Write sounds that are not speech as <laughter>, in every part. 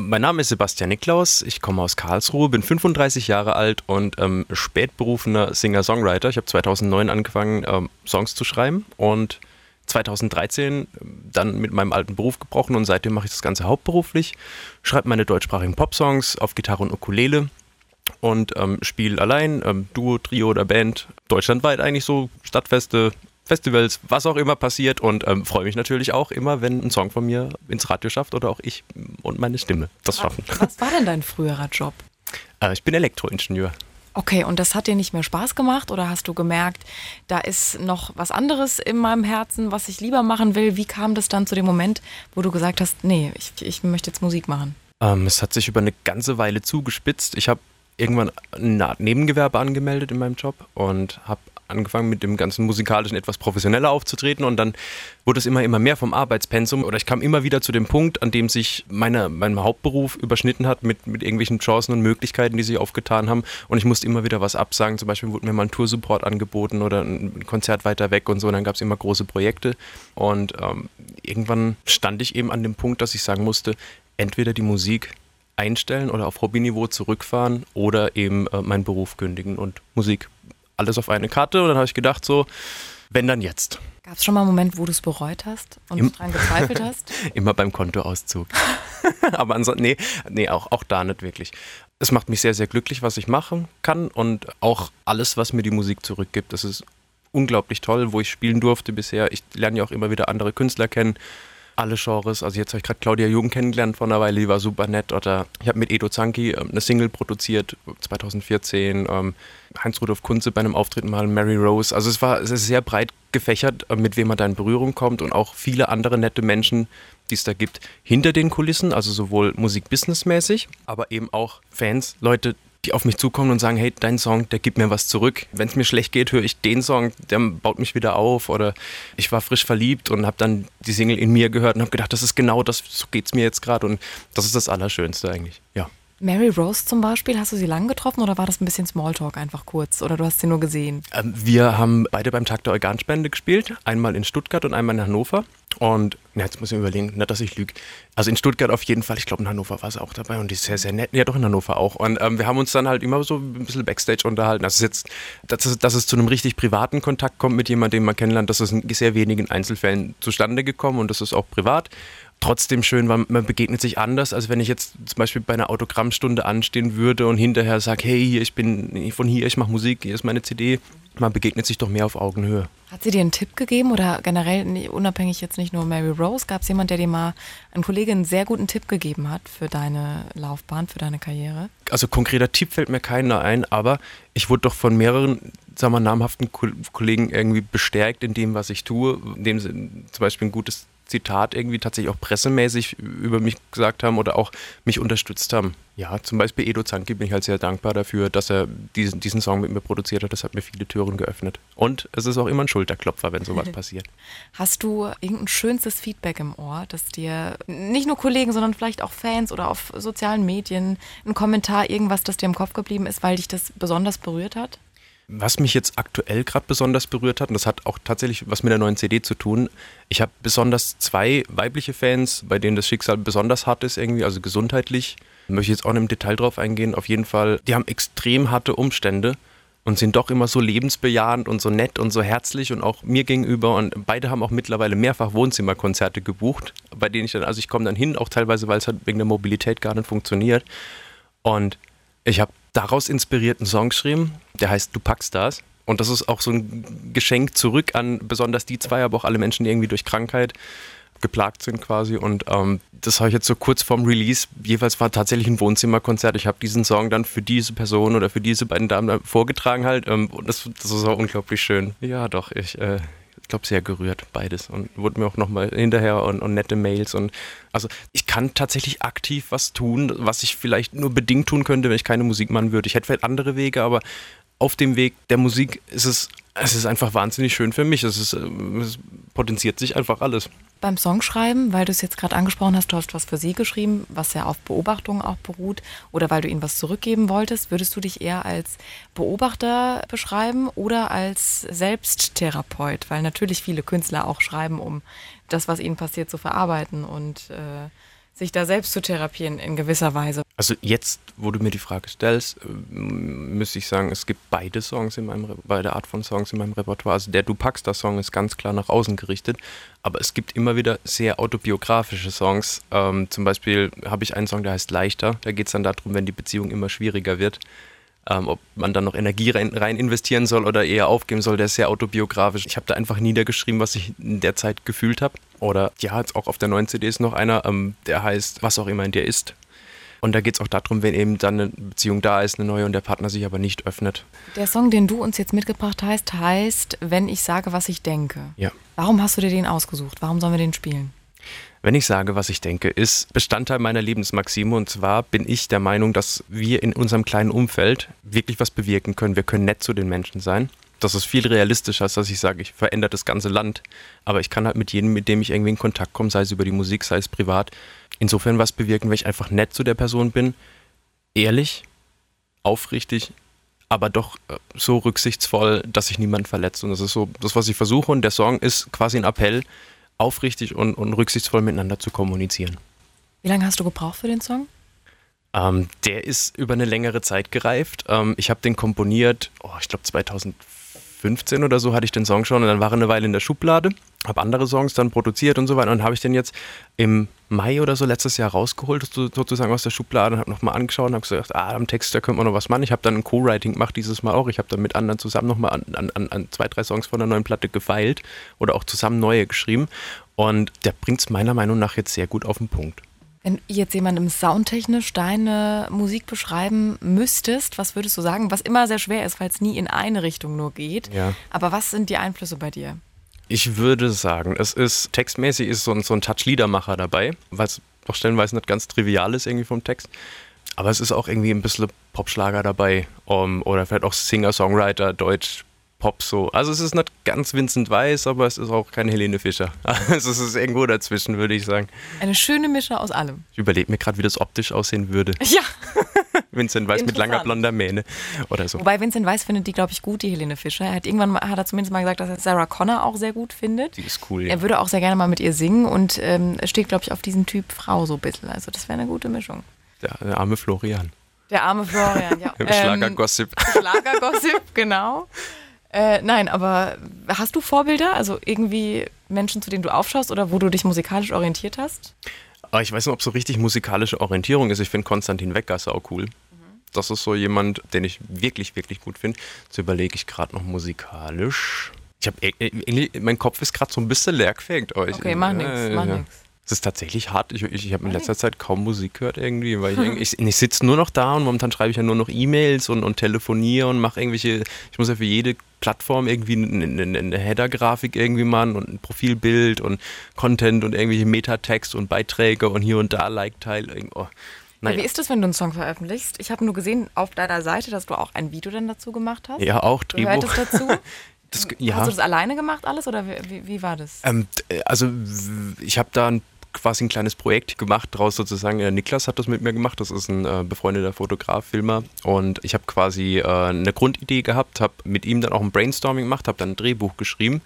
Mein Name ist Sebastian Niklaus, ich komme aus Karlsruhe, bin 35 Jahre alt und ähm, spätberufener Singer-Songwriter. Ich habe 2009 angefangen, ähm, Songs zu schreiben und 2013 dann mit meinem alten Beruf gebrochen und seitdem mache ich das Ganze hauptberuflich, schreibe meine deutschsprachigen Popsongs auf Gitarre und Ukulele und ähm, spiele allein, ähm, Duo, Trio oder Band, deutschlandweit eigentlich so, Stadtfeste, Festivals, was auch immer passiert und ähm, freue mich natürlich auch immer, wenn ein Song von mir ins Radio schafft oder auch ich und meine Stimme das schaffen. Was war denn dein früherer Job? Äh, ich bin Elektroingenieur. Okay, und das hat dir nicht mehr Spaß gemacht oder hast du gemerkt, da ist noch was anderes in meinem Herzen, was ich lieber machen will? Wie kam das dann zu dem Moment, wo du gesagt hast, nee, ich, ich möchte jetzt Musik machen? Ähm, es hat sich über eine ganze Weile zugespitzt. Ich habe irgendwann eine Art Nebengewerbe angemeldet in meinem Job und habe angefangen mit dem ganzen musikalischen etwas professioneller aufzutreten und dann wurde es immer, immer mehr vom Arbeitspensum oder ich kam immer wieder zu dem Punkt, an dem sich meine, mein Hauptberuf überschnitten hat mit, mit irgendwelchen Chancen und Möglichkeiten, die sich aufgetan haben und ich musste immer wieder was absagen. Zum Beispiel wurde mir mal ein Toursupport angeboten oder ein Konzert weiter weg und so und dann gab es immer große Projekte und ähm, irgendwann stand ich eben an dem Punkt, dass ich sagen musste, entweder die Musik einstellen oder auf Hobbyniveau zurückfahren oder eben äh, meinen Beruf kündigen und Musik alles auf eine Karte und dann habe ich gedacht, so, wenn dann jetzt. Gab es schon mal einen Moment, wo du es bereut hast und Im daran gezweifelt <laughs> hast? Immer beim Kontoauszug. <laughs> Aber ansonsten, nee, nee auch, auch da nicht wirklich. Es macht mich sehr, sehr glücklich, was ich machen kann und auch alles, was mir die Musik zurückgibt. Das ist unglaublich toll, wo ich spielen durfte bisher. Ich lerne ja auch immer wieder andere Künstler kennen alle Genres. Also jetzt habe ich gerade Claudia Jung kennengelernt vor einer Weile, die war super nett. Oder ich habe mit Edo Zanki ähm, eine Single produziert, 2014. Ähm, Heinz-Rudolf Kunze bei einem Auftritt mal, Mary Rose. Also es war es ist sehr breit gefächert, äh, mit wem man da in Berührung kommt und auch viele andere nette Menschen, die es da gibt, hinter den Kulissen, also sowohl Musik-Business-mäßig, aber eben auch Fans, Leute, die auf mich zukommen und sagen, hey, dein Song, der gibt mir was zurück. Wenn es mir schlecht geht, höre ich den Song, der baut mich wieder auf. Oder ich war frisch verliebt und habe dann die Single in mir gehört und habe gedacht, das ist genau das, so geht es mir jetzt gerade. Und das ist das Allerschönste eigentlich, ja. Mary Rose zum Beispiel, hast du sie lang getroffen oder war das ein bisschen Smalltalk einfach kurz oder du hast sie nur gesehen? Ähm, wir haben beide beim Tag der Organspende gespielt, einmal in Stuttgart und einmal in Hannover. Und na, jetzt muss ich überlegen, nicht, dass ich lüge. Also in Stuttgart auf jeden Fall, ich glaube in Hannover war sie auch dabei und die ist sehr, sehr nett. Ja, doch in Hannover auch. Und ähm, wir haben uns dann halt immer so ein bisschen Backstage unterhalten. Also jetzt, dass es, dass es zu einem richtig privaten Kontakt kommt mit jemandem, den man kennenlernt, das ist in sehr wenigen Einzelfällen zustande gekommen und das ist auch privat trotzdem schön, weil man begegnet sich anders, als wenn ich jetzt zum Beispiel bei einer Autogrammstunde anstehen würde und hinterher sage, hey, ich bin von hier, ich mache Musik, hier ist meine CD. Man begegnet sich doch mehr auf Augenhöhe. Hat sie dir einen Tipp gegeben oder generell unabhängig jetzt nicht nur Mary Rose, gab es jemand, der dir mal, ein Kollege, einen sehr guten Tipp gegeben hat für deine Laufbahn, für deine Karriere? Also konkreter Tipp fällt mir keiner ein, aber ich wurde doch von mehreren sagen wir, namhaften Kollegen irgendwie bestärkt in dem, was ich tue, indem sie zum Beispiel ein gutes Zitat irgendwie tatsächlich auch pressemäßig über mich gesagt haben oder auch mich unterstützt haben. Ja, zum Beispiel Edo Zanki bin ich halt sehr dankbar dafür, dass er diesen, diesen Song mit mir produziert hat. Das hat mir viele Türen geöffnet. Und es ist auch immer ein Schulterklopfer, wenn sowas <laughs> passiert. Hast du irgendein schönstes Feedback im Ohr, dass dir nicht nur Kollegen, sondern vielleicht auch Fans oder auf sozialen Medien ein Kommentar, irgendwas, das dir im Kopf geblieben ist, weil dich das besonders berührt hat? Was mich jetzt aktuell gerade besonders berührt hat, und das hat auch tatsächlich was mit der neuen CD zu tun, ich habe besonders zwei weibliche Fans, bei denen das Schicksal besonders hart ist, irgendwie, also gesundheitlich. Möchte ich jetzt auch nicht im Detail drauf eingehen. Auf jeden Fall, die haben extrem harte Umstände und sind doch immer so lebensbejahend und so nett und so herzlich und auch mir gegenüber. Und beide haben auch mittlerweile mehrfach Wohnzimmerkonzerte gebucht, bei denen ich dann, also ich komme dann hin, auch teilweise, weil es halt wegen der Mobilität gar nicht funktioniert. Und ich habe daraus inspirierten Song geschrieben, der heißt Du packst das. Und das ist auch so ein Geschenk zurück an besonders die zwei, aber auch alle Menschen, die irgendwie durch Krankheit geplagt sind quasi. Und ähm, das habe ich jetzt so kurz vorm Release. Jeweils war tatsächlich ein Wohnzimmerkonzert. Ich habe diesen Song dann für diese Person oder für diese beiden Damen vorgetragen halt. Ähm, und das, das ist auch unglaublich schön. Ja, doch, ich äh, glaube, sehr gerührt, beides. Und wurde mir auch nochmal hinterher und, und, nette Mails. Und also ich kann tatsächlich aktiv was tun, was ich vielleicht nur bedingt tun könnte, wenn ich keine Musik machen würde. Ich hätte vielleicht andere Wege, aber auf dem Weg der Musik ist es, es ist einfach wahnsinnig schön für mich. Es, ist, es potenziert sich einfach alles. Beim Songschreiben, weil du es jetzt gerade angesprochen hast, du hast was für sie geschrieben, was ja auf Beobachtungen auch beruht, oder weil du ihnen was zurückgeben wolltest, würdest du dich eher als Beobachter beschreiben oder als Selbsttherapeut? Weil natürlich viele Künstler auch schreiben, um das, was ihnen passiert, zu verarbeiten und äh, sich da selbst zu therapieren in gewisser Weise? Also jetzt, wo du mir die Frage stellst, müsste ich sagen, es gibt beide Songs in meinem, beide Art von Songs in meinem Repertoire. Also der Du packst das Song ist ganz klar nach außen gerichtet, aber es gibt immer wieder sehr autobiografische Songs. Ähm, zum Beispiel habe ich einen Song, der heißt Leichter. Da geht es dann darum, wenn die Beziehung immer schwieriger wird ähm, ob man dann noch Energie rein, rein, investieren soll oder eher aufgeben soll, der ist sehr autobiografisch. Ich habe da einfach niedergeschrieben, was ich in der Zeit gefühlt habe. Oder ja, jetzt auch auf der neuen CD ist noch einer, ähm, der heißt Was auch immer in dir ist. Und da geht es auch darum, wenn eben dann eine Beziehung da ist, eine neue und der Partner sich aber nicht öffnet. Der Song, den du uns jetzt mitgebracht hast, heißt Wenn ich sage, was ich denke. Ja. Warum hast du dir den ausgesucht? Warum sollen wir den spielen? Wenn ich sage, was ich denke, ist Bestandteil meiner Lebensmaxime. Und zwar bin ich der Meinung, dass wir in unserem kleinen Umfeld wirklich was bewirken können. Wir können nett zu den Menschen sein. Das ist viel realistischer, als dass ich sage, ich verändere das ganze Land. Aber ich kann halt mit jedem, mit dem ich irgendwie in Kontakt komme, sei es über die Musik, sei es privat, insofern was bewirken, weil ich einfach nett zu der Person bin, ehrlich, aufrichtig, aber doch äh, so rücksichtsvoll, dass ich niemanden verletze. Und das ist so das, was ich versuche. Und der Song ist quasi ein Appell, aufrichtig und, und rücksichtsvoll miteinander zu kommunizieren. Wie lange hast du gebraucht für den Song? Ähm, der ist über eine längere Zeit gereift. Ähm, ich habe den komponiert, oh, ich glaube 2015 oder so hatte ich den Song schon und dann war er eine Weile in der Schublade, habe andere Songs dann produziert und so weiter und habe ich den jetzt im Mai oder so letztes Jahr rausgeholt, sozusagen aus der Schublade und habe nochmal angeschaut und habe gesagt, ah, am Text, da könnte man noch was machen. Ich habe dann ein Co-Writing gemacht dieses Mal auch. Ich habe dann mit anderen zusammen nochmal an, an, an zwei, drei Songs von der neuen Platte gefeilt oder auch zusammen neue geschrieben. Und der bringt es meiner Meinung nach jetzt sehr gut auf den Punkt. Wenn jetzt jemandem soundtechnisch deine Musik beschreiben müsstest, was würdest du sagen? Was immer sehr schwer ist, weil es nie in eine Richtung nur geht. Ja. Aber was sind die Einflüsse bei dir? Ich würde sagen, es ist textmäßig ist so ein, so ein Touch-Liedermacher dabei, weil es doch stellenweise nicht ganz trivial ist irgendwie vom Text. Aber es ist auch irgendwie ein bisschen Popschlager dabei um, oder vielleicht auch Singer-Songwriter, Deutsch, Pop so. Also es ist nicht ganz Vincent Weiss, aber es ist auch keine Helene Fischer. <laughs> Also es ist irgendwo dazwischen, würde ich sagen. Eine schöne Mische aus allem. Ich überlege mir gerade, wie das optisch aussehen würde. <laughs> Ja. Vincent Weiss mit langer blonder Mähne oder so. Wobei Vincent Weiss findet die, glaube ich, gut, die Helene Fischer. Er hat irgendwann mal, hat er zumindest mal gesagt, dass er Sarah Connor auch sehr gut findet. Die ist cool, ja. Er würde auch sehr gerne mal mit ihr singen und ähm, steht, glaube ich, auf diesen Typ Frau so ein bisschen. Also das wäre eine gute Mischung. Der, der, arme Florian. Der arme Florian, ja. <laughs> Schlagergossip. Ähm, Schlagergossip, genau. Äh, nein, aber hast du Vorbilder? Also irgendwie Menschen, zu denen du aufschaust oder wo du dich musikalisch orientiert hast? Ah, ich weiß nicht, ob so richtig musikalische Orientierung ist. Ich finde Konstantin Wecker auch cool. Das ist so jemand, den ich wirklich, wirklich gut finde. Jetzt überlege ich gerade noch musikalisch. Ich habe mein Kopf ist gerade so ein bisschen leer gefegt. Okay, mach nichts, mach ja. Es ist tatsächlich hart. Ich, ich, ich habe in letzter Zeit kaum Musik gehört irgendwie, weil ich, ich, ich sitze nur noch da und momentan schreibe ich ja nur noch E-Mails und, und telefoniere und mache irgendwelche, ich muss ja für jede Plattform irgendwie eine, eine, eine Header-Grafik irgendwie machen und ein Profilbild und Content und irgendwelche Metatext und Beiträge und hier und da Like-Teil. Oh. Naja. Wie ist das, wenn du einen Song veröffentlichst? Ich habe nur gesehen auf deiner Seite, dass du auch ein Video dann dazu gemacht hast. Ja, auch Drehbuch. Gehört das dazu? <laughs> Das, ja. Hast du das alleine gemacht alles oder wie, wie war das? Ähm, also ich habe da ein quasi ein kleines Projekt gemacht daraus sozusagen. Der Niklas hat das mit mir gemacht. Das ist ein äh, befreundeter Fotograf, Filmer. Und ich habe quasi äh, eine Grundidee gehabt, habe mit ihm dann auch ein Brainstorming gemacht, habe dann ein Drehbuch geschrieben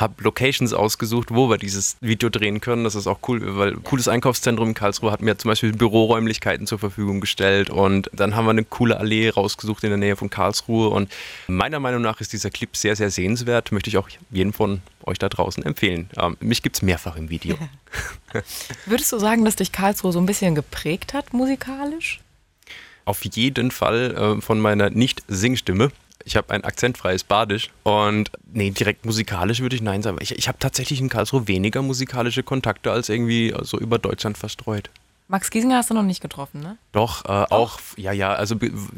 habe Locations ausgesucht, wo wir dieses Video drehen können. Das ist auch cool, weil ein cooles Einkaufszentrum in Karlsruhe hat mir zum Beispiel Büroräumlichkeiten zur Verfügung gestellt und dann haben wir eine coole Allee rausgesucht in der Nähe von Karlsruhe und meiner Meinung nach ist dieser Clip sehr, sehr sehenswert. Möchte ich auch jeden von euch da draußen empfehlen. Ähm, mich gibt es mehrfach im Video. <laughs> Würdest du sagen, dass dich Karlsruhe so ein bisschen geprägt hat musikalisch? Auf jeden Fall äh, von meiner Nicht-Singstimme ich habe ein akzentfreies Badisch und nee, direkt musikalisch würde ich nein sagen. Ich, ich habe tatsächlich in Karlsruhe weniger musikalische Kontakte als irgendwie so über Deutschland verstreut. Max Giesinger hast du noch nicht getroffen, ne? Doch, äh, auch, ja, ja, also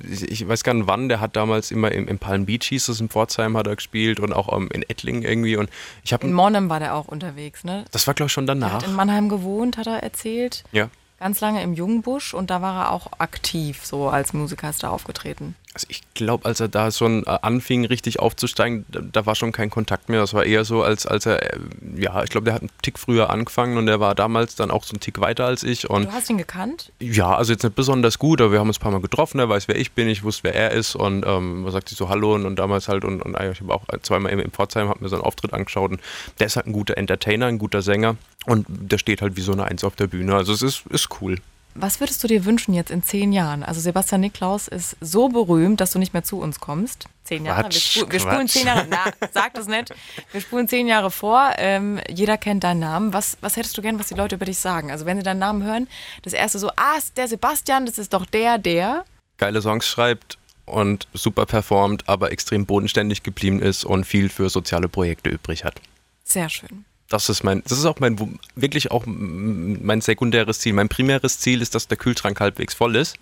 ich weiß gar nicht wann, der hat damals immer im, im Palm Beach hieß es, in Pforzheim hat er gespielt und auch um, in Ettlingen irgendwie und ich habe... In Monnem war der auch unterwegs, ne? Das war glaube ich schon danach. Er hat in Mannheim gewohnt, hat er erzählt. Ja ganz lange im Jungenbusch und da war er auch aktiv, so als Musiker ist er aufgetreten. Also ich glaube, als er da schon äh, anfing, richtig aufzusteigen, da, war schon kein Kontakt mehr. Das war eher so, als, als er, äh, ja, ich glaube, der hat einen Tick früher angefangen und er war damals dann auch so einen Tick weiter als ich. Und du hast ihn gekannt? Ja, also jetzt nicht besonders gut, aber wir haben uns ein paar Mal getroffen, er weiß, wer ich bin, ich wusste, wer er ist und ähm, man sagt sich so Hallo und, und damals halt und, und ich habe auch zweimal im, im Pforzheim, habe mir so einen Auftritt angeschaut und der ist halt ein guter Entertainer, ein guter Sänger und der steht halt wie so eine Eins auf der Bühne. Also es ist, ist cool. Was würdest du dir wünschen jetzt in zehn Jahren? Also Sebastian Niklaus ist so berühmt, dass du nicht mehr zu uns kommst. Zehn Jahre. Quatsch, wir, spu wir spulen zehn Jahre. Na, <laughs> sag das nicht. Wir spulen zehn Jahre vor. Ähm, jeder kennt deinen Namen. Was, was hättest du gern, was die Leute über dich sagen? Also wenn sie deinen Namen hören, das erste so, ah, der Sebastian, das ist doch der, der. Geile Songs schreibt und super performt, aber extrem bodenständig geblieben ist und viel für soziale Projekte übrig hat. Sehr schön das ist mein, das ist auch mein, wirklich auch mein sekundäres Ziel. Mein primäres Ziel ist, dass der Kühlschrank halbwegs voll ist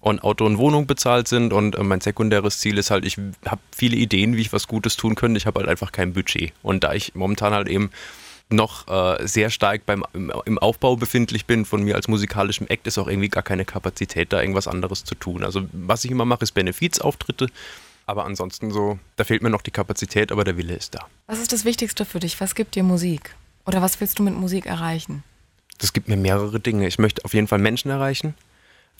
und Auto und Wohnung bezahlt sind und äh, mein sekundäres Ziel ist halt, ich habe viele Ideen, wie ich was Gutes tun könnte, ich habe halt einfach kein Budget. Und da ich momentan halt eben noch äh, sehr stark beim, im, im, Aufbau befindlich bin von mir als musikalischem Act, ist auch irgendwie gar keine Kapazität, da irgendwas anderes zu tun. Also was ich immer mache, ist Benefizauftritte aber ansonsten so, da fehlt mir noch die Kapazität, aber der Wille ist da. Was ist das Wichtigste für dich? Was gibt dir Musik? Oder was willst du mit Musik erreichen? Das gibt mir mehrere Dinge. Ich möchte auf jeden Fall Menschen erreichen,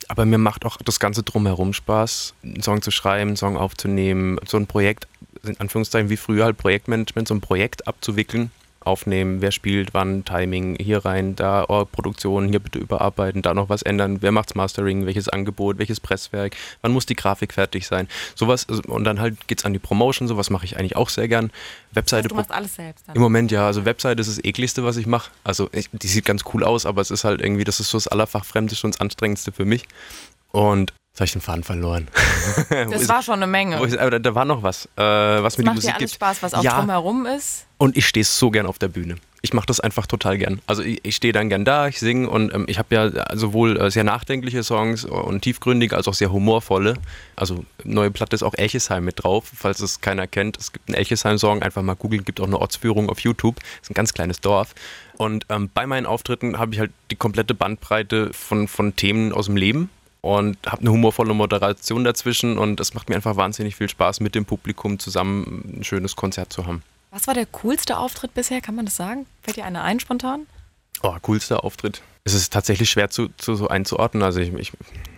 aber mir macht auch das Ganze drumherum Spaß, einen Song zu schreiben, einen Song aufzunehmen, so ein Projekt, in Anführungszeichen wie früher halt Projektmanagement, so ein Projekt abzuwickeln aufnehmen, wer spielt, wann, Timing, hier rein, da, oh, Produktion, hier bitte überarbeiten, da noch was ändern, wer macht's Mastering, welches Angebot, welches Presswerk, wann muss die Grafik fertig sein, sowas und dann halt geht's an die Promotion, sowas mache ich eigentlich auch sehr gern. Webseite. du machst alles selbst. Dann. Im Moment ja, also Webseite ist das ekligste, was ich mache. Also ich, die sieht ganz cool aus, aber es ist halt irgendwie, das ist so das Allerfachfremdeste und das Anstrengendste für mich. Und Jetzt habe ich den Faden verloren. <laughs> Das war schon eine Menge. Ist, aber da, war noch was, äh, was mir die Musik dir alles gibt. Spaß, was auch ja. drumherum ist. Und ich stehe so gern auf der Bühne. Ich mache das einfach total gern. Also ich, ich stehe dann gern da, ich singe und ähm, ich habe ja sowohl äh, sehr nachdenkliche Songs und tiefgründige als auch sehr humorvolle. Also neue Platte ist auch Elchesheim mit drauf, falls es keiner kennt. Es gibt einen Elchesheim-Song, einfach mal googeln, gibt auch eine Ortsführung auf YouTube. Das ist ein ganz kleines Dorf. Und ähm, bei meinen Auftritten habe ich halt die komplette Bandbreite von, von Themen aus dem Leben und habe eine humorvolle Moderation dazwischen und es macht mir einfach wahnsinnig viel Spaß, mit dem Publikum zusammen ein schönes Konzert zu haben. Was war der coolste Auftritt bisher? Kann man das sagen? Fällt dir einer ein spontan? Oh, coolster Auftritt. Es ist tatsächlich schwer zu, zu so einzuordnen. Also ich, ich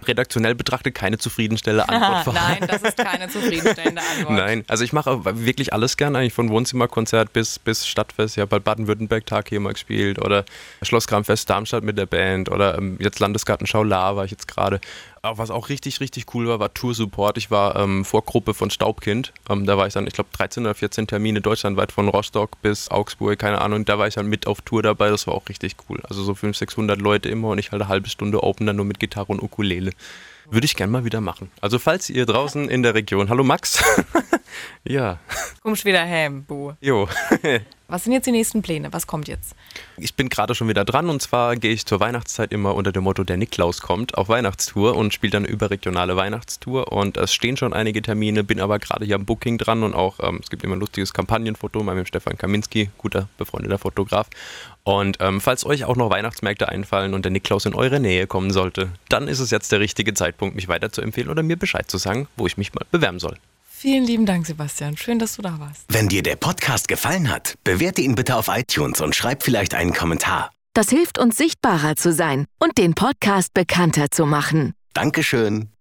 redaktionell betrachte keine zufriedenstellende <laughs> Antwort. Nein, das ist keine <laughs> zufriedenstellende Antwort. Nein, also ich mache wirklich alles gern, eigentlich von Wohnzimmerkonzert bis, bis Stadtfest. Ich habe halt Baden-Württemberg-Tag hier mal gespielt oder Schloss Kramfest Darmstadt mit der Band oder ähm, jetzt Landesgartenschau La war ich jetzt gerade was auch richtig, richtig cool war, war Tour-Support. Ich war ähm, Vorgruppe von Staubkind. Ähm, da war ich dann, ich glaube, 13 oder 14 Termine deutschlandweit von Rostock bis Augsburg, keine Ahnung. Da war ich dann mit auf Tour dabei. Das war auch richtig cool. Also so 500, 600 Leute immer und ich halt eine halbe Stunde Open dann nur mit Gitarre und Ukulele. Würde ich gerne mal wieder machen. Also falls ihr draußen in der Region, hallo Max. <laughs> ja. Kommst wieder heim, Bu. Jo. <laughs> Was sind jetzt die nächsten Pläne? Was kommt jetzt? Ich bin gerade schon wieder dran und zwar gehe ich zur Weihnachtszeit immer unter dem Motto Der Niklaus kommt auf Weihnachtstour und spiele dann eine überregionale Weihnachtstour und es stehen schon einige Termine, bin aber gerade hier am Booking dran und auch ähm, es gibt immer ein lustiges Kampagnenfoto mit dem Stefan Kaminski, guter befreundeter Fotograf und ähm, falls euch auch noch Weihnachtsmärkte einfallen und der Niklaus in eure Nähe kommen sollte, dann ist es jetzt der richtige Zeitpunkt, mich weiter zu empfehlen oder mir Bescheid zu sagen, wo ich mich mal bewerben soll. Vielen lieben Dank, Sebastian. Schön, dass du da warst. Wenn dir der Podcast gefallen hat, bewerte ihn bitte auf iTunes und schreib vielleicht einen Kommentar. Das hilft uns sichtbarer zu sein und den Podcast bekannter zu machen. Dankeschön.